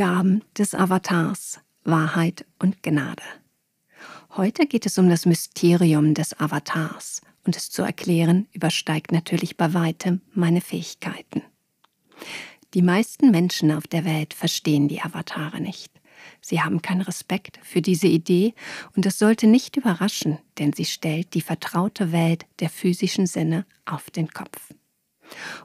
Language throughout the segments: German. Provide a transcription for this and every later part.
Gaben des Avatars, Wahrheit und Gnade. Heute geht es um das Mysterium des Avatars und es zu erklären übersteigt natürlich bei weitem meine Fähigkeiten. Die meisten Menschen auf der Welt verstehen die Avatare nicht. Sie haben keinen Respekt für diese Idee und es sollte nicht überraschen, denn sie stellt die vertraute Welt der physischen Sinne auf den Kopf.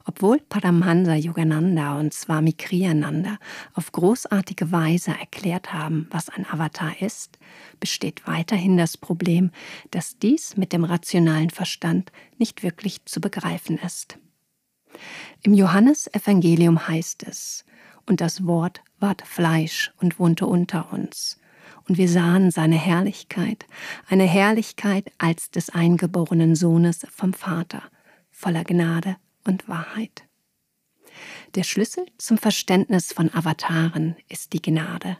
Obwohl Paramhansa Yogananda und Swami Kriyananda auf großartige Weise erklärt haben, was ein Avatar ist, besteht weiterhin das Problem, dass dies mit dem rationalen Verstand nicht wirklich zu begreifen ist. Im Johannesevangelium heißt es, und das Wort ward Fleisch und wohnte unter uns. Und wir sahen seine Herrlichkeit, eine Herrlichkeit als des eingeborenen Sohnes vom Vater, voller Gnade und Wahrheit. Der Schlüssel zum Verständnis von Avataren ist die Gnade.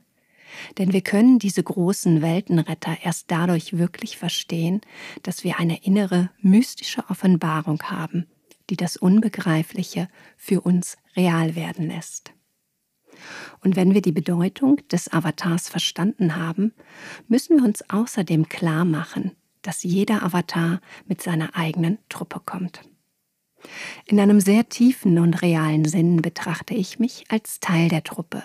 Denn wir können diese großen Weltenretter erst dadurch wirklich verstehen, dass wir eine innere mystische Offenbarung haben, die das Unbegreifliche für uns real werden lässt. Und wenn wir die Bedeutung des Avatars verstanden haben, müssen wir uns außerdem klar machen, dass jeder Avatar mit seiner eigenen Truppe kommt. In einem sehr tiefen und realen Sinn betrachte ich mich als Teil der Truppe,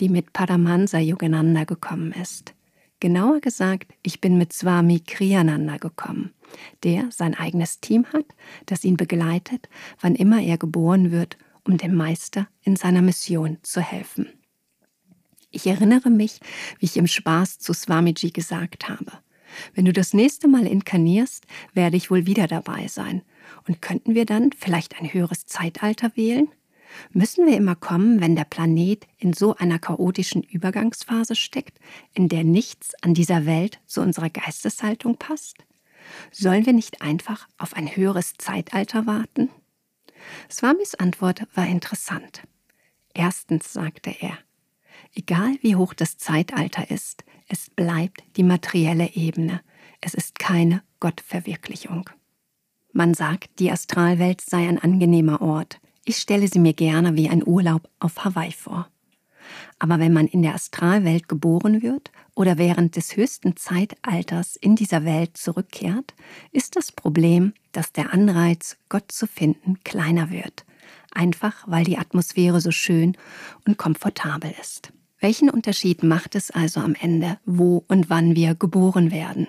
die mit Paramahansa Yogananda gekommen ist. Genauer gesagt, ich bin mit Swami Kriyananda gekommen, der sein eigenes Team hat, das ihn begleitet, wann immer er geboren wird, um dem Meister in seiner Mission zu helfen. Ich erinnere mich, wie ich im Spaß zu Swamiji gesagt habe. Wenn du das nächste Mal inkarnierst, werde ich wohl wieder dabei sein. Und könnten wir dann vielleicht ein höheres Zeitalter wählen? Müssen wir immer kommen, wenn der Planet in so einer chaotischen Übergangsphase steckt, in der nichts an dieser Welt zu unserer Geisteshaltung passt? Sollen wir nicht einfach auf ein höheres Zeitalter warten? Swamis Antwort war interessant. Erstens sagte er, egal wie hoch das Zeitalter ist, es bleibt die materielle Ebene. Es ist keine Gottverwirklichung. Man sagt, die Astralwelt sei ein angenehmer Ort. Ich stelle sie mir gerne wie ein Urlaub auf Hawaii vor. Aber wenn man in der Astralwelt geboren wird oder während des höchsten Zeitalters in dieser Welt zurückkehrt, ist das Problem, dass der Anreiz, Gott zu finden, kleiner wird. Einfach weil die Atmosphäre so schön und komfortabel ist. Welchen Unterschied macht es also am Ende, wo und wann wir geboren werden?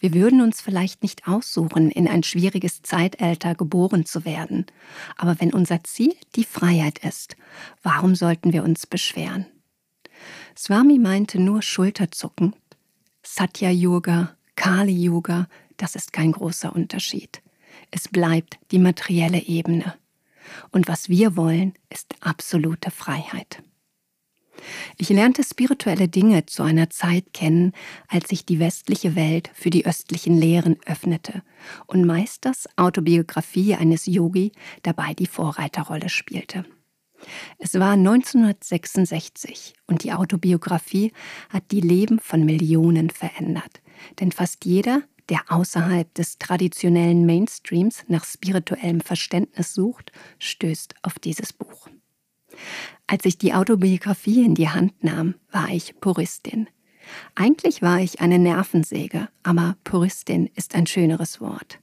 Wir würden uns vielleicht nicht aussuchen, in ein schwieriges Zeitalter geboren zu werden. Aber wenn unser Ziel die Freiheit ist, warum sollten wir uns beschweren? Swami meinte nur schulterzuckend. Satya Yoga, Kali Yoga, das ist kein großer Unterschied. Es bleibt die materielle Ebene. Und was wir wollen, ist absolute Freiheit. Ich lernte spirituelle Dinge zu einer Zeit kennen, als sich die westliche Welt für die östlichen Lehren öffnete und Meisters Autobiografie eines Yogi dabei die Vorreiterrolle spielte. Es war 1966 und die Autobiografie hat die Leben von Millionen verändert, denn fast jeder, der außerhalb des traditionellen Mainstreams nach spirituellem Verständnis sucht, stößt auf dieses Buch. Als ich die Autobiografie in die Hand nahm, war ich Puristin. Eigentlich war ich eine Nervensäge, aber Puristin ist ein schöneres Wort.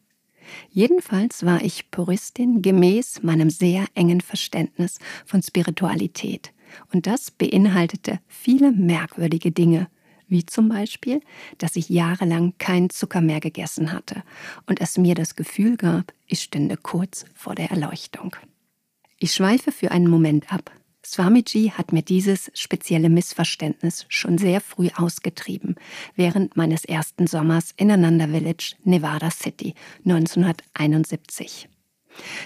Jedenfalls war ich Puristin gemäß meinem sehr engen Verständnis von Spiritualität. Und das beinhaltete viele merkwürdige Dinge, wie zum Beispiel, dass ich jahrelang kein Zucker mehr gegessen hatte und es mir das Gefühl gab, ich stünde kurz vor der Erleuchtung. Ich schweife für einen Moment ab. Swamiji hat mir dieses spezielle Missverständnis schon sehr früh ausgetrieben, während meines ersten Sommers in Ananda Village, Nevada City, 1971.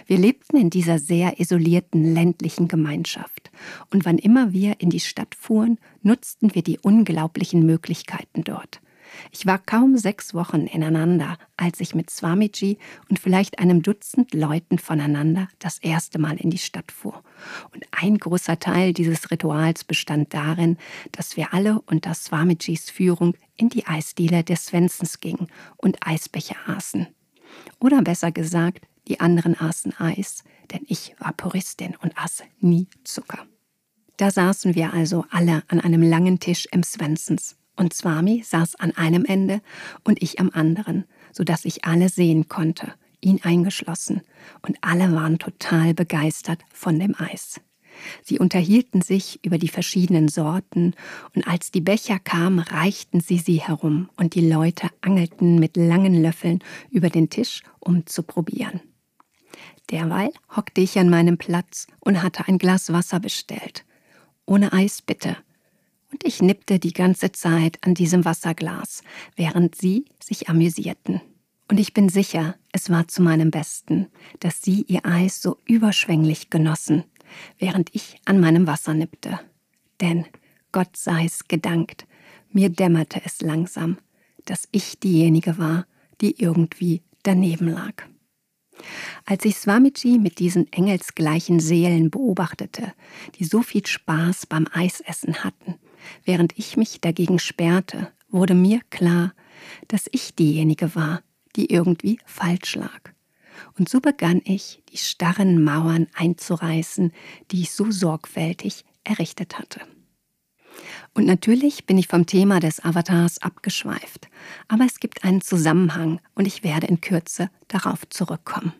Wir lebten in dieser sehr isolierten ländlichen Gemeinschaft, und wann immer wir in die Stadt fuhren, nutzten wir die unglaublichen Möglichkeiten dort. Ich war kaum sechs Wochen ineinander, als ich mit Swamiji und vielleicht einem Dutzend Leuten voneinander das erste Mal in die Stadt fuhr. Und ein großer Teil dieses Rituals bestand darin, dass wir alle unter Swamijis Führung in die Eisdiele des Svensens gingen und Eisbecher aßen. Oder besser gesagt, die anderen aßen Eis, denn ich war Puristin und aß nie Zucker. Da saßen wir also alle an einem langen Tisch im Svensens und Swami saß an einem Ende und ich am anderen, so dass ich alle sehen konnte, ihn eingeschlossen, und alle waren total begeistert von dem Eis. Sie unterhielten sich über die verschiedenen Sorten, und als die Becher kamen, reichten sie sie herum, und die Leute angelten mit langen Löffeln über den Tisch, um zu probieren. Derweil hockte ich an meinem Platz und hatte ein Glas Wasser bestellt. Ohne Eis bitte. Und ich nippte die ganze Zeit an diesem Wasserglas, während sie sich amüsierten. Und ich bin sicher, es war zu meinem Besten, dass sie ihr Eis so überschwänglich genossen, während ich an meinem Wasser nippte. Denn Gott sei's gedankt, mir dämmerte es langsam, dass ich diejenige war, die irgendwie daneben lag. Als ich Swamiji mit diesen engelsgleichen Seelen beobachtete, die so viel Spaß beim Eisessen hatten, während ich mich dagegen sperrte, wurde mir klar, dass ich diejenige war, die irgendwie falsch lag. Und so begann ich, die starren Mauern einzureißen, die ich so sorgfältig errichtet hatte. Und natürlich bin ich vom Thema des Avatars abgeschweift, aber es gibt einen Zusammenhang und ich werde in Kürze darauf zurückkommen.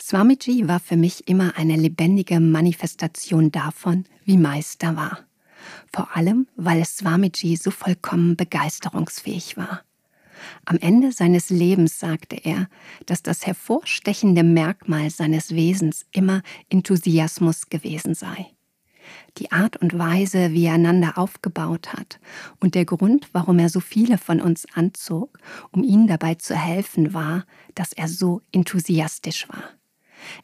Swamiji war für mich immer eine lebendige Manifestation davon, wie Meister war. Vor allem, weil Swamiji so vollkommen begeisterungsfähig war. Am Ende seines Lebens sagte er, dass das hervorstechende Merkmal seines Wesens immer Enthusiasmus gewesen sei. Die Art und Weise, wie er einander aufgebaut hat und der Grund, warum er so viele von uns anzog, um ihnen dabei zu helfen, war, dass er so enthusiastisch war.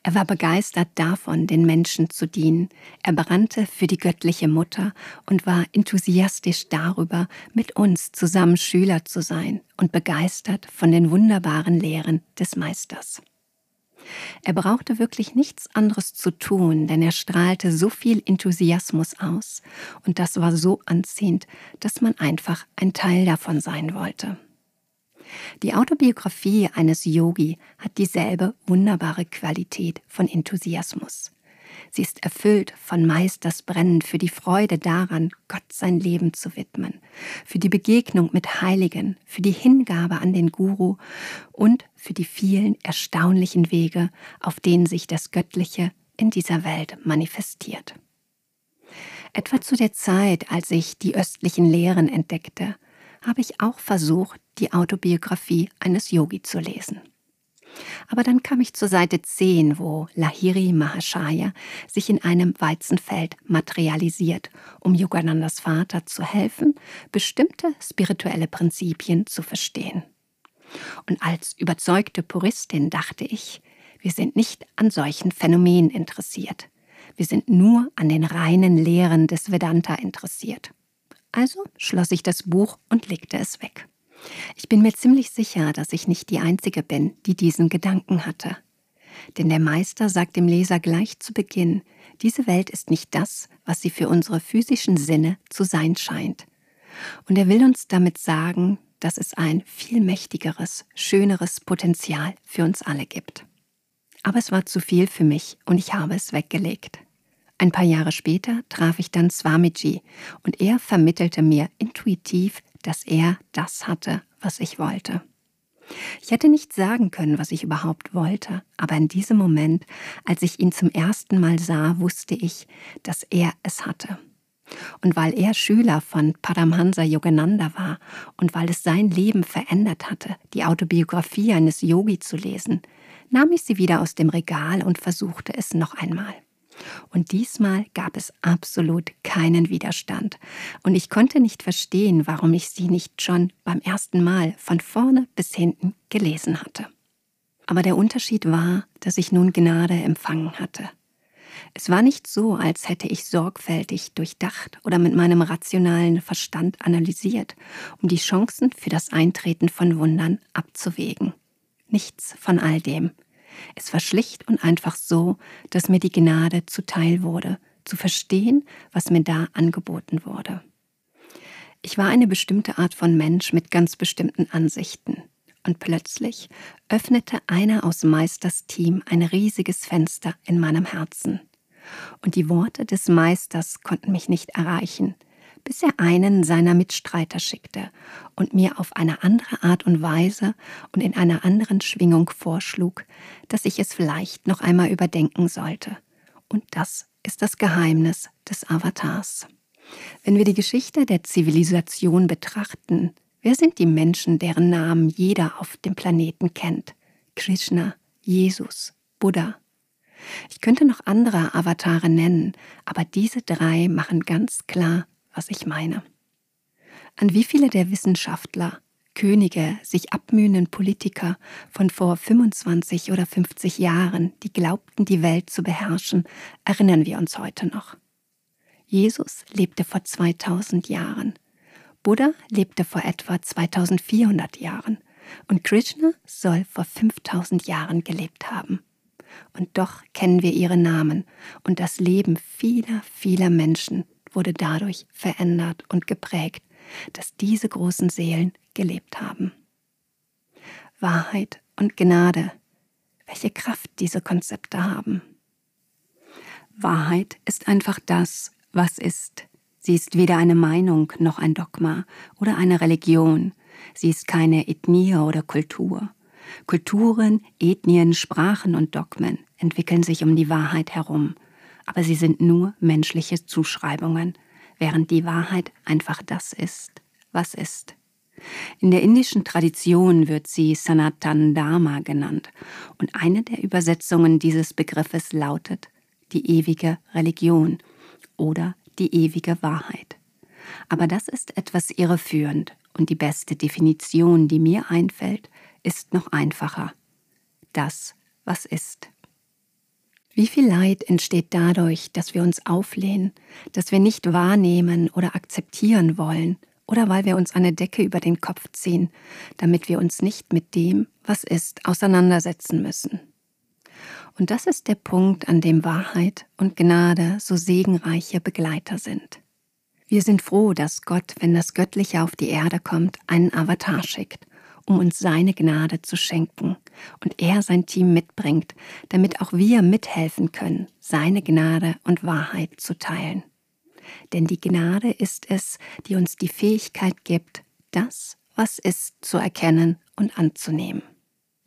Er war begeistert davon, den Menschen zu dienen. Er brannte für die göttliche Mutter und war enthusiastisch darüber, mit uns zusammen Schüler zu sein und begeistert von den wunderbaren Lehren des Meisters. Er brauchte wirklich nichts anderes zu tun, denn er strahlte so viel Enthusiasmus aus, und das war so anziehend, dass man einfach ein Teil davon sein wollte. Die Autobiografie eines Yogi hat dieselbe wunderbare Qualität von Enthusiasmus. Sie ist erfüllt von Meisters Brennen für die Freude daran, Gott sein Leben zu widmen, für die Begegnung mit Heiligen, für die Hingabe an den Guru und für die vielen erstaunlichen Wege, auf denen sich das Göttliche in dieser Welt manifestiert. Etwa zu der Zeit, als ich die östlichen Lehren entdeckte, habe ich auch versucht, die Autobiografie eines Yogi zu lesen. Aber dann kam ich zur Seite 10, wo Lahiri Mahashaya sich in einem Weizenfeld materialisiert, um Yoganandas Vater zu helfen, bestimmte spirituelle Prinzipien zu verstehen. Und als überzeugte Puristin dachte ich, wir sind nicht an solchen Phänomenen interessiert. Wir sind nur an den reinen Lehren des Vedanta interessiert. Also schloss ich das Buch und legte es weg. Ich bin mir ziemlich sicher, dass ich nicht die Einzige bin, die diesen Gedanken hatte. Denn der Meister sagt dem Leser gleich zu Beginn, diese Welt ist nicht das, was sie für unsere physischen Sinne zu sein scheint. Und er will uns damit sagen, dass es ein viel mächtigeres, schöneres Potenzial für uns alle gibt. Aber es war zu viel für mich und ich habe es weggelegt. Ein paar Jahre später traf ich dann Swamiji und er vermittelte mir intuitiv, dass er das hatte, was ich wollte. Ich hätte nicht sagen können, was ich überhaupt wollte, aber in diesem Moment, als ich ihn zum ersten Mal sah, wusste ich, dass er es hatte. Und weil er Schüler von Paramhansa Yogananda war und weil es sein Leben verändert hatte, die Autobiografie eines Yogi zu lesen, nahm ich sie wieder aus dem Regal und versuchte es noch einmal. Und diesmal gab es absolut keinen Widerstand. Und ich konnte nicht verstehen, warum ich sie nicht schon beim ersten Mal von vorne bis hinten gelesen hatte. Aber der Unterschied war, dass ich nun Gnade empfangen hatte. Es war nicht so, als hätte ich sorgfältig durchdacht oder mit meinem rationalen Verstand analysiert, um die Chancen für das Eintreten von Wundern abzuwägen. Nichts von all dem. Es war schlicht und einfach so, dass mir die Gnade zuteil wurde, zu verstehen, was mir da angeboten wurde. Ich war eine bestimmte Art von Mensch mit ganz bestimmten Ansichten. Und plötzlich öffnete einer aus Meisters Team ein riesiges Fenster in meinem Herzen. Und die Worte des Meisters konnten mich nicht erreichen, bis er einen seiner Mitstreiter schickte und mir auf eine andere Art und Weise und in einer anderen Schwingung vorschlug, dass ich es vielleicht noch einmal überdenken sollte. Und das ist das Geheimnis des Avatars. Wenn wir die Geschichte der Zivilisation betrachten, wer sind die Menschen, deren Namen jeder auf dem Planeten kennt? Krishna, Jesus, Buddha. Ich könnte noch andere Avatare nennen, aber diese drei machen ganz klar, was ich meine. An wie viele der Wissenschaftler, Könige, sich abmühenden Politiker von vor 25 oder 50 Jahren, die glaubten, die Welt zu beherrschen, erinnern wir uns heute noch. Jesus lebte vor 2000 Jahren. Buddha lebte vor etwa 2400 Jahren und Krishna soll vor 5000 Jahren gelebt haben. Und doch kennen wir ihre Namen und das Leben vieler, vieler Menschen wurde dadurch verändert und geprägt, dass diese großen Seelen gelebt haben. Wahrheit und Gnade, welche Kraft diese Konzepte haben. Wahrheit ist einfach das, was ist. Sie ist weder eine Meinung noch ein Dogma oder eine Religion. Sie ist keine Ethnie oder Kultur. Kulturen, Ethnien, Sprachen und Dogmen entwickeln sich um die Wahrheit herum aber sie sind nur menschliche Zuschreibungen, während die Wahrheit einfach das ist, was ist. In der indischen Tradition wird sie Sanatan Dharma genannt und eine der Übersetzungen dieses Begriffes lautet die ewige Religion oder die ewige Wahrheit. Aber das ist etwas irreführend und die beste Definition, die mir einfällt, ist noch einfacher. Das, was ist. Wie viel Leid entsteht dadurch, dass wir uns auflehnen, dass wir nicht wahrnehmen oder akzeptieren wollen, oder weil wir uns eine Decke über den Kopf ziehen, damit wir uns nicht mit dem, was ist, auseinandersetzen müssen. Und das ist der Punkt, an dem Wahrheit und Gnade so segenreiche Begleiter sind. Wir sind froh, dass Gott, wenn das Göttliche auf die Erde kommt, einen Avatar schickt um uns seine Gnade zu schenken und er sein Team mitbringt, damit auch wir mithelfen können, seine Gnade und Wahrheit zu teilen. Denn die Gnade ist es, die uns die Fähigkeit gibt, das, was ist, zu erkennen und anzunehmen.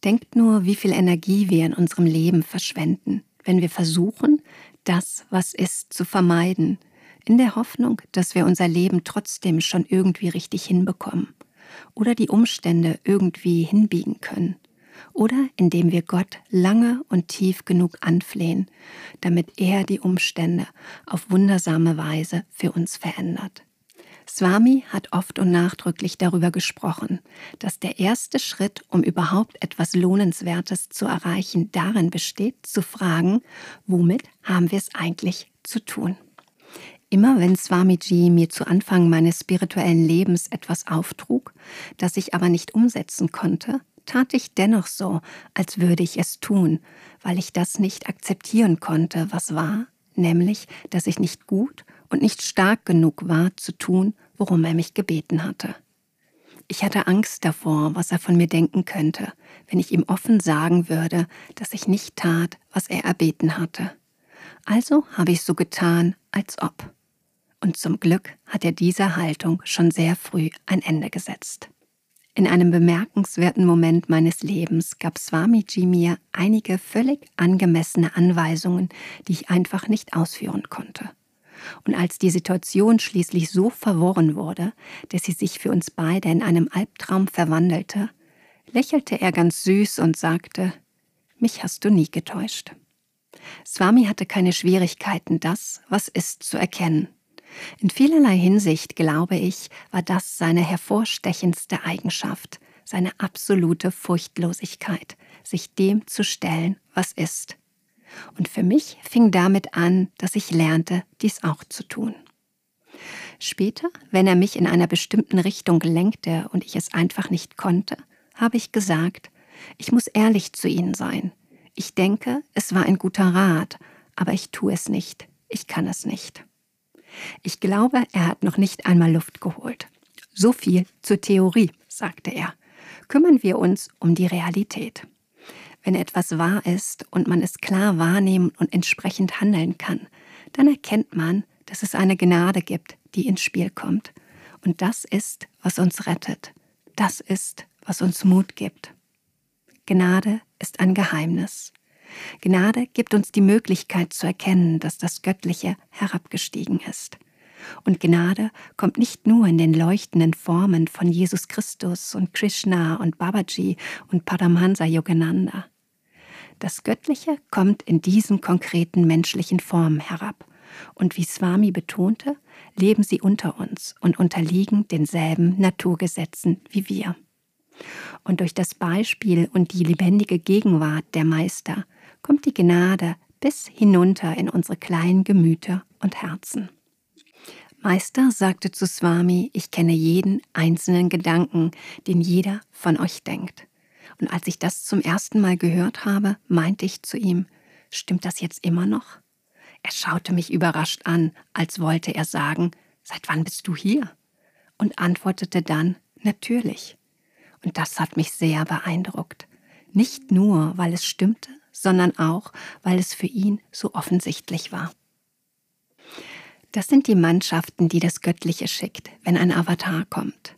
Denkt nur, wie viel Energie wir in unserem Leben verschwenden, wenn wir versuchen, das, was ist, zu vermeiden, in der Hoffnung, dass wir unser Leben trotzdem schon irgendwie richtig hinbekommen oder die Umstände irgendwie hinbiegen können oder indem wir Gott lange und tief genug anflehen, damit er die Umstände auf wundersame Weise für uns verändert. Swami hat oft und nachdrücklich darüber gesprochen, dass der erste Schritt, um überhaupt etwas Lohnenswertes zu erreichen, darin besteht, zu fragen, womit haben wir es eigentlich zu tun. Immer wenn Swamiji mir zu Anfang meines spirituellen Lebens etwas auftrug, das ich aber nicht umsetzen konnte, tat ich dennoch so, als würde ich es tun, weil ich das nicht akzeptieren konnte, was war, nämlich, dass ich nicht gut und nicht stark genug war zu tun, worum er mich gebeten hatte. Ich hatte Angst davor, was er von mir denken könnte, wenn ich ihm offen sagen würde, dass ich nicht tat, was er erbeten hatte. Also habe ich so getan, als ob und zum Glück hat er dieser Haltung schon sehr früh ein Ende gesetzt. In einem bemerkenswerten Moment meines Lebens gab Swamiji mir einige völlig angemessene Anweisungen, die ich einfach nicht ausführen konnte. Und als die Situation schließlich so verworren wurde, dass sie sich für uns beide in einem Albtraum verwandelte, lächelte er ganz süß und sagte, mich hast du nie getäuscht. Swami hatte keine Schwierigkeiten, das, was ist, zu erkennen in vielerlei Hinsicht, glaube ich, war das seine hervorstechendste Eigenschaft, seine absolute Furchtlosigkeit, sich dem zu stellen, was ist. Und für mich fing damit an, dass ich lernte, dies auch zu tun. Später, wenn er mich in einer bestimmten Richtung lenkte und ich es einfach nicht konnte, habe ich gesagt, ich muss ehrlich zu Ihnen sein. Ich denke, es war ein guter Rat, aber ich tue es nicht, ich kann es nicht. Ich glaube, er hat noch nicht einmal Luft geholt. So viel zur Theorie, sagte er. Kümmern wir uns um die Realität. Wenn etwas wahr ist und man es klar wahrnehmen und entsprechend handeln kann, dann erkennt man, dass es eine Gnade gibt, die ins Spiel kommt. Und das ist, was uns rettet. Das ist, was uns Mut gibt. Gnade ist ein Geheimnis. Gnade gibt uns die Möglichkeit zu erkennen, dass das Göttliche herabgestiegen ist. Und Gnade kommt nicht nur in den leuchtenden Formen von Jesus Christus und Krishna und Babaji und Paramahansa Yogananda. Das Göttliche kommt in diesen konkreten menschlichen Formen herab. Und wie Swami betonte, leben sie unter uns und unterliegen denselben Naturgesetzen wie wir. Und durch das Beispiel und die lebendige Gegenwart der Meister kommt die Gnade bis hinunter in unsere kleinen Gemüter und Herzen. Meister sagte zu Swami, ich kenne jeden einzelnen Gedanken, den jeder von euch denkt. Und als ich das zum ersten Mal gehört habe, meinte ich zu ihm, stimmt das jetzt immer noch? Er schaute mich überrascht an, als wollte er sagen, seit wann bist du hier? Und antwortete dann, natürlich. Und das hat mich sehr beeindruckt. Nicht nur, weil es stimmte, sondern auch, weil es für ihn so offensichtlich war. Das sind die Mannschaften, die das Göttliche schickt, wenn ein Avatar kommt.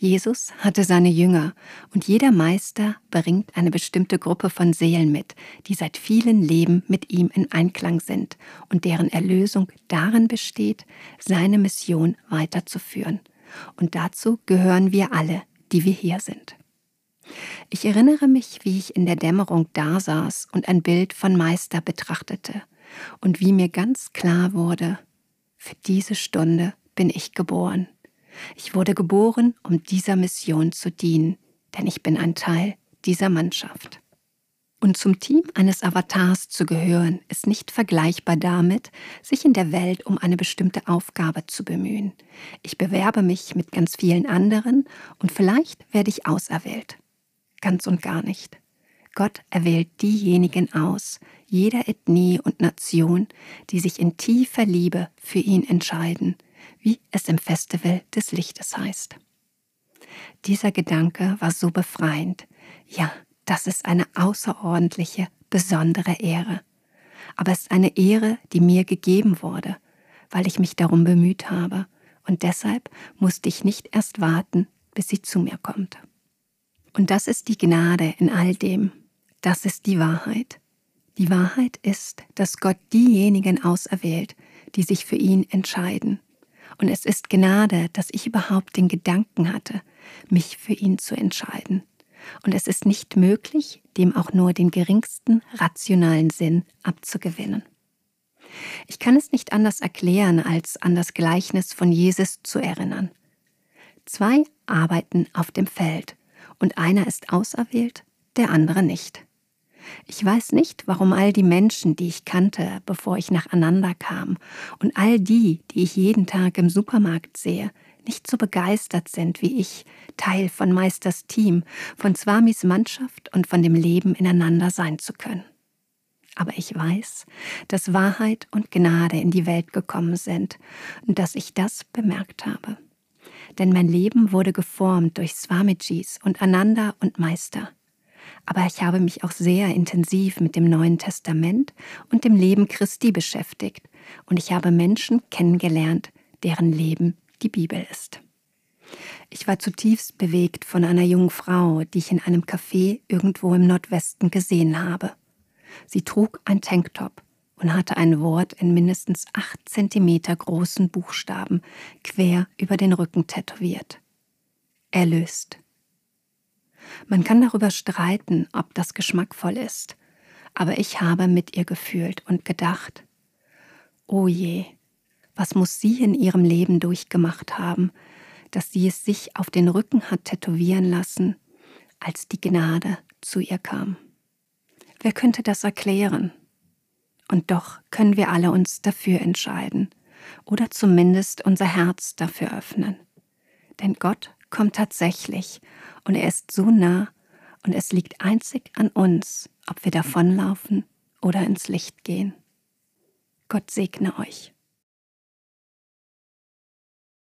Jesus hatte seine Jünger und jeder Meister bringt eine bestimmte Gruppe von Seelen mit, die seit vielen Leben mit ihm in Einklang sind und deren Erlösung darin besteht, seine Mission weiterzuführen. Und dazu gehören wir alle, die wir hier sind. Ich erinnere mich, wie ich in der Dämmerung dasaß und ein Bild von Meister betrachtete und wie mir ganz klar wurde, für diese Stunde bin ich geboren. Ich wurde geboren, um dieser Mission zu dienen, denn ich bin ein Teil dieser Mannschaft. Und zum Team eines Avatars zu gehören, ist nicht vergleichbar damit, sich in der Welt um eine bestimmte Aufgabe zu bemühen. Ich bewerbe mich mit ganz vielen anderen und vielleicht werde ich auserwählt. Ganz und gar nicht. Gott erwählt diejenigen aus, jeder Ethnie und Nation, die sich in tiefer Liebe für ihn entscheiden, wie es im Festival des Lichtes heißt. Dieser Gedanke war so befreiend. Ja, das ist eine außerordentliche, besondere Ehre. Aber es ist eine Ehre, die mir gegeben wurde, weil ich mich darum bemüht habe, und deshalb musste ich nicht erst warten, bis sie zu mir kommt. Und das ist die Gnade in all dem, das ist die Wahrheit. Die Wahrheit ist, dass Gott diejenigen auserwählt, die sich für ihn entscheiden. Und es ist Gnade, dass ich überhaupt den Gedanken hatte, mich für ihn zu entscheiden. Und es ist nicht möglich, dem auch nur den geringsten rationalen Sinn abzugewinnen. Ich kann es nicht anders erklären, als an das Gleichnis von Jesus zu erinnern. Zwei arbeiten auf dem Feld, und einer ist auserwählt, der andere nicht. Ich weiß nicht, warum all die Menschen, die ich kannte, bevor ich nacheinander kam, und all die, die ich jeden Tag im Supermarkt sehe, nicht so begeistert sind wie ich, Teil von Meisters Team, von Swamis Mannschaft und von dem Leben ineinander sein zu können. Aber ich weiß, dass Wahrheit und Gnade in die Welt gekommen sind und dass ich das bemerkt habe. Denn mein Leben wurde geformt durch Swamijis und Ananda und Meister aber ich habe mich auch sehr intensiv mit dem Neuen Testament und dem Leben Christi beschäftigt und ich habe Menschen kennengelernt, deren Leben die Bibel ist. Ich war zutiefst bewegt von einer jungen Frau, die ich in einem Café irgendwo im Nordwesten gesehen habe. Sie trug ein Tanktop und hatte ein Wort in mindestens acht Zentimeter großen Buchstaben quer über den Rücken tätowiert. Erlöst. Man kann darüber streiten, ob das geschmackvoll ist, aber ich habe mit ihr gefühlt und gedacht, oh je, was muss sie in ihrem Leben durchgemacht haben, dass sie es sich auf den Rücken hat tätowieren lassen, als die Gnade zu ihr kam. Wer könnte das erklären? Und doch können wir alle uns dafür entscheiden oder zumindest unser Herz dafür öffnen. Denn Gott kommt tatsächlich und er ist so nah und es liegt einzig an uns, ob wir davonlaufen oder ins Licht gehen. Gott segne euch.